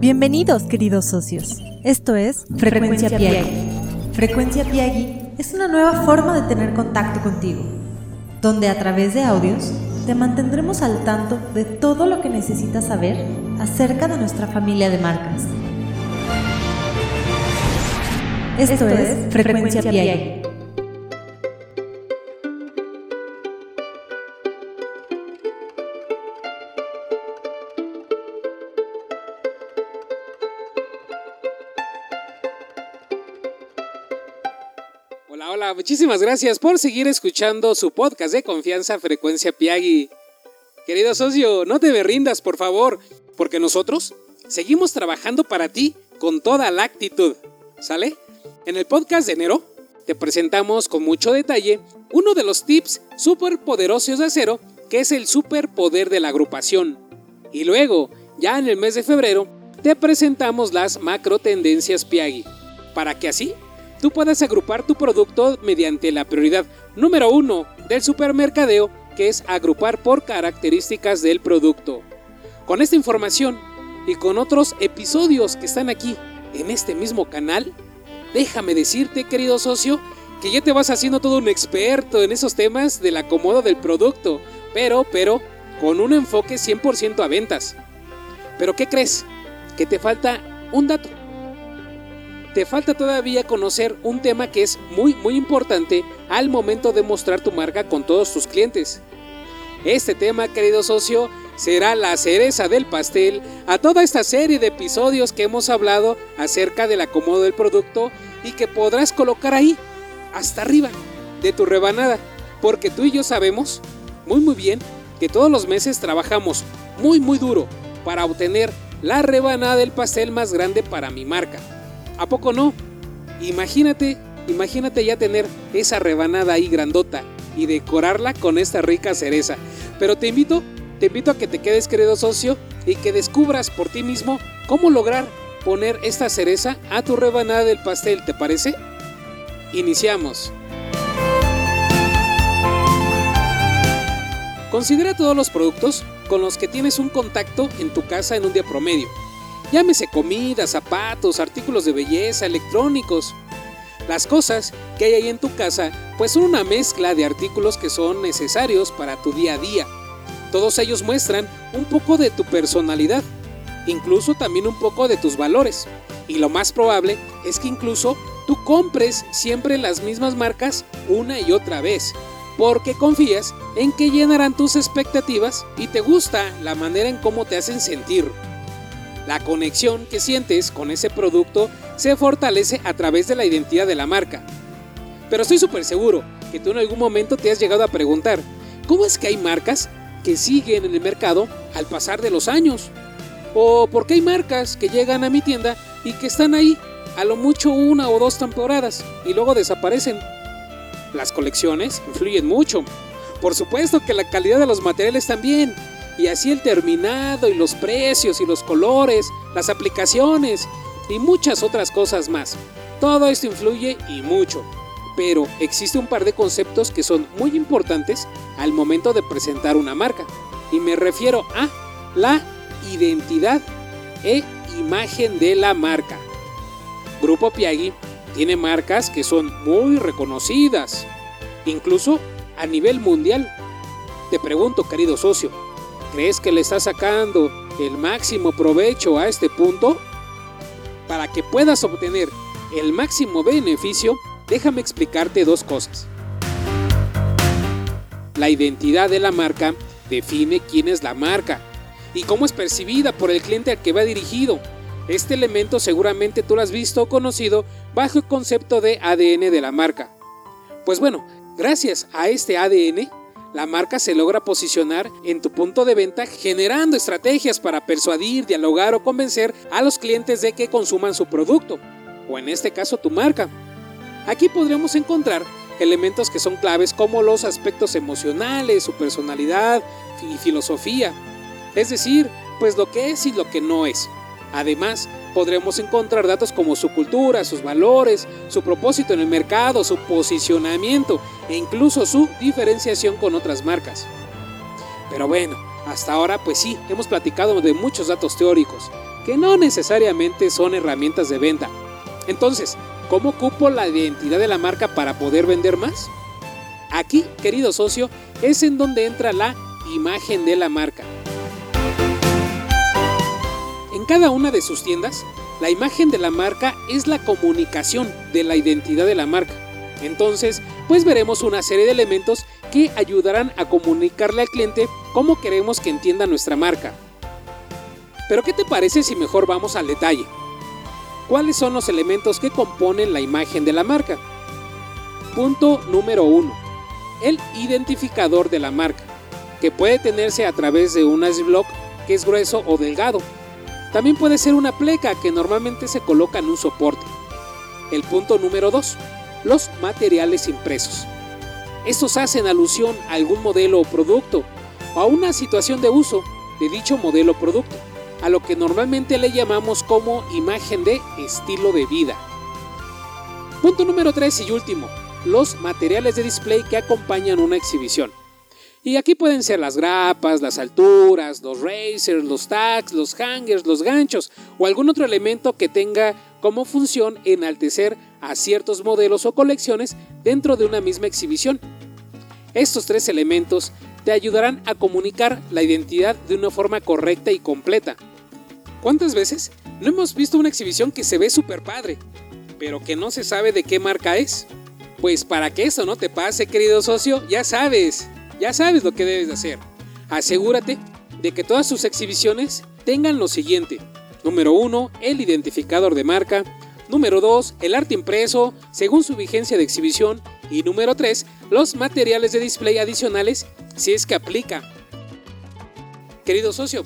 Bienvenidos, queridos socios. Esto es Frecuencia, Piagui. Frecuencia Piagui es una nueva forma de tener contacto contigo, donde a través de audios te mantendremos al tanto de todo lo que necesitas saber acerca de nuestra familia de marcas. Esto, es Frecuencia, Frecuencia muchísimas gracias por seguir escuchando su podcast de confianza Frecuencia Piagui. Querido socio, no te me rindas, por favor, porque nosotros seguimos trabajando para ti con toda la actitud. ¿Sale? En el podcast de enero te presentamos con mucho detalle uno de los tips súper poderosos de acero, que es el superpoder de la agrupación. Y luego, ya en el mes de febrero, te presentamos las macro tendencias Piagui, para que así tú puedes agrupar tu producto mediante la prioridad número uno del supermercadeo, que es agrupar por características del producto. Con esta información y con otros episodios que están aquí en este mismo canal, déjame decirte, querido socio, que ya te vas haciendo todo un experto en esos temas del acomodo del producto, pero, pero, con un enfoque 100% a ventas. Pero ¿qué crees? Que te falta un dato te falta todavía conocer un tema que es muy muy importante al momento de mostrar tu marca con todos tus clientes. Este tema, querido socio, será la cereza del pastel a toda esta serie de episodios que hemos hablado acerca del acomodo del producto y que podrás colocar ahí, hasta arriba, de tu rebanada, porque tú y yo sabemos muy muy bien que todos los meses trabajamos muy muy duro para obtener la rebanada del pastel más grande para mi marca. ¿A poco no? Imagínate, imagínate ya tener esa rebanada ahí grandota y decorarla con esta rica cereza. Pero te invito, te invito a que te quedes querido socio y que descubras por ti mismo cómo lograr poner esta cereza a tu rebanada del pastel, ¿te parece? Iniciamos. Considera todos los productos con los que tienes un contacto en tu casa en un día promedio. Llámese comida, zapatos, artículos de belleza, electrónicos. Las cosas que hay ahí en tu casa pues son una mezcla de artículos que son necesarios para tu día a día. Todos ellos muestran un poco de tu personalidad, incluso también un poco de tus valores. Y lo más probable es que incluso tú compres siempre las mismas marcas una y otra vez, porque confías en que llenarán tus expectativas y te gusta la manera en cómo te hacen sentir. La conexión que sientes con ese producto se fortalece a través de la identidad de la marca. Pero estoy súper seguro que tú en algún momento te has llegado a preguntar, ¿cómo es que hay marcas que siguen en el mercado al pasar de los años? ¿O por qué hay marcas que llegan a mi tienda y que están ahí a lo mucho una o dos temporadas y luego desaparecen? Las colecciones influyen mucho. Por supuesto que la calidad de los materiales también, y así el terminado y los precios y los colores, las aplicaciones y muchas otras cosas más. Todo esto influye y mucho, pero existe un par de conceptos que son muy importantes al momento de presentar una marca. Y me refiero a la identidad e imagen de la marca. Grupo Piagui tiene marcas que son muy reconocidas, incluso a nivel mundial. Te pregunto, querido socio, ¿Crees que le estás sacando el máximo provecho a este punto? Para que puedas obtener el máximo beneficio, déjame explicarte dos cosas. La identidad de la marca define quién es la marca y cómo es percibida por el cliente al que va dirigido. Este elemento seguramente tú lo has visto o conocido bajo el concepto de ADN de la marca. Pues bueno, gracias a este ADN la marca se logra posicionar en tu punto de venta generando estrategias para persuadir, dialogar o convencer a los clientes de que consuman su producto, o en este caso tu marca. Aquí podríamos encontrar elementos que son claves como los aspectos emocionales, su personalidad y filosofía, es decir, pues lo que es y lo que no es. Además, podremos encontrar datos como su cultura, sus valores, su propósito en el mercado, su posicionamiento e incluso su diferenciación con otras marcas. Pero bueno, hasta ahora pues sí, hemos platicado de muchos datos teóricos, que no necesariamente son herramientas de venta. Entonces, ¿cómo ocupo la identidad de la marca para poder vender más? Aquí, querido socio, es en donde entra la imagen de la marca. Cada una de sus tiendas, la imagen de la marca es la comunicación de la identidad de la marca. Entonces, pues veremos una serie de elementos que ayudarán a comunicarle al cliente cómo queremos que entienda nuestra marca. Pero ¿qué te parece si mejor vamos al detalle? ¿Cuáles son los elementos que componen la imagen de la marca? Punto número 1. El identificador de la marca, que puede tenerse a través de un block que es grueso o delgado. También puede ser una pleca que normalmente se coloca en un soporte. El punto número 2 los materiales impresos. Estos hacen alusión a algún modelo o producto o a una situación de uso de dicho modelo o producto, a lo que normalmente le llamamos como imagen de estilo de vida. Punto número 3 y último, los materiales de display que acompañan una exhibición. Y aquí pueden ser las grapas, las alturas, los racers, los tags, los hangers, los ganchos o algún otro elemento que tenga como función enaltecer a ciertos modelos o colecciones dentro de una misma exhibición. Estos tres elementos te ayudarán a comunicar la identidad de una forma correcta y completa. ¿Cuántas veces no hemos visto una exhibición que se ve súper padre, pero que no se sabe de qué marca es? Pues para que eso no te pase, querido socio, ya sabes, ya sabes lo que debes de hacer. Asegúrate de que todas tus exhibiciones tengan lo siguiente. Número 1, el identificador de marca. Número 2, el arte impreso según su vigencia de exhibición. Y número 3, los materiales de display adicionales si es que aplica. Querido socio,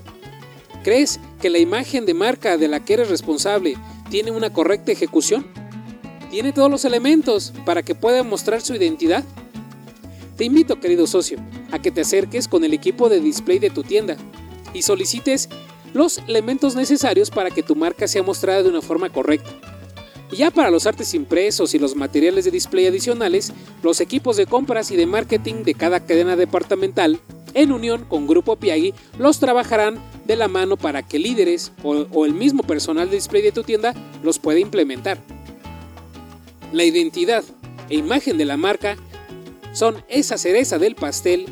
¿crees que la imagen de marca de la que eres responsable tiene una correcta ejecución? ¿Tiene todos los elementos para que pueda mostrar su identidad? Te invito, querido socio, a que te acerques con el equipo de display de tu tienda y solicites los elementos necesarios para que tu marca sea mostrada de una forma correcta. Ya para los artes impresos y los materiales de display adicionales, los equipos de compras y de marketing de cada cadena departamental, en unión con Grupo Piagui, los trabajarán de la mano para que líderes o el mismo personal de display de tu tienda los pueda implementar. La identidad e imagen de la marca son esa cereza del pastel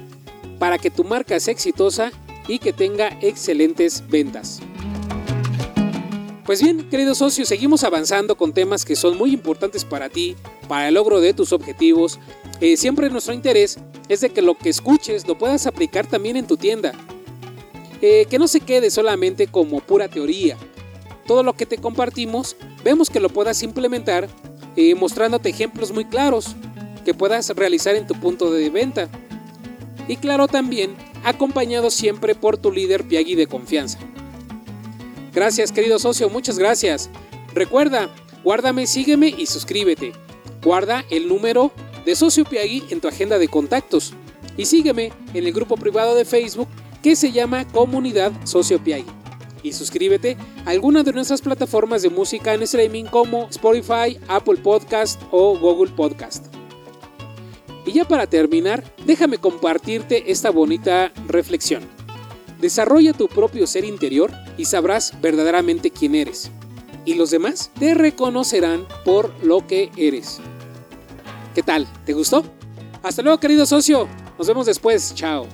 para que tu marca sea exitosa y que tenga excelentes ventas. Pues bien, queridos socios, seguimos avanzando con temas que son muy importantes para ti, para el logro de tus objetivos. Eh, siempre nuestro interés es de que lo que escuches lo puedas aplicar también en tu tienda. Eh, que no se quede solamente como pura teoría. Todo lo que te compartimos, vemos que lo puedas implementar eh, mostrándote ejemplos muy claros que puedas realizar en tu punto de venta. Y claro también, acompañado siempre por tu líder Piagui de confianza. Gracias querido socio, muchas gracias. Recuerda, guárdame, sígueme y suscríbete. Guarda el número de Socio Piagui en tu agenda de contactos. Y sígueme en el grupo privado de Facebook que se llama Comunidad Socio Piagui. Y suscríbete a alguna de nuestras plataformas de música en streaming como Spotify, Apple Podcast o Google Podcast. Y ya para terminar, déjame compartirte esta bonita reflexión. Desarrolla tu propio ser interior y sabrás verdaderamente quién eres. Y los demás te reconocerán por lo que eres. ¿Qué tal? ¿Te gustó? Hasta luego querido socio. Nos vemos después. Chao.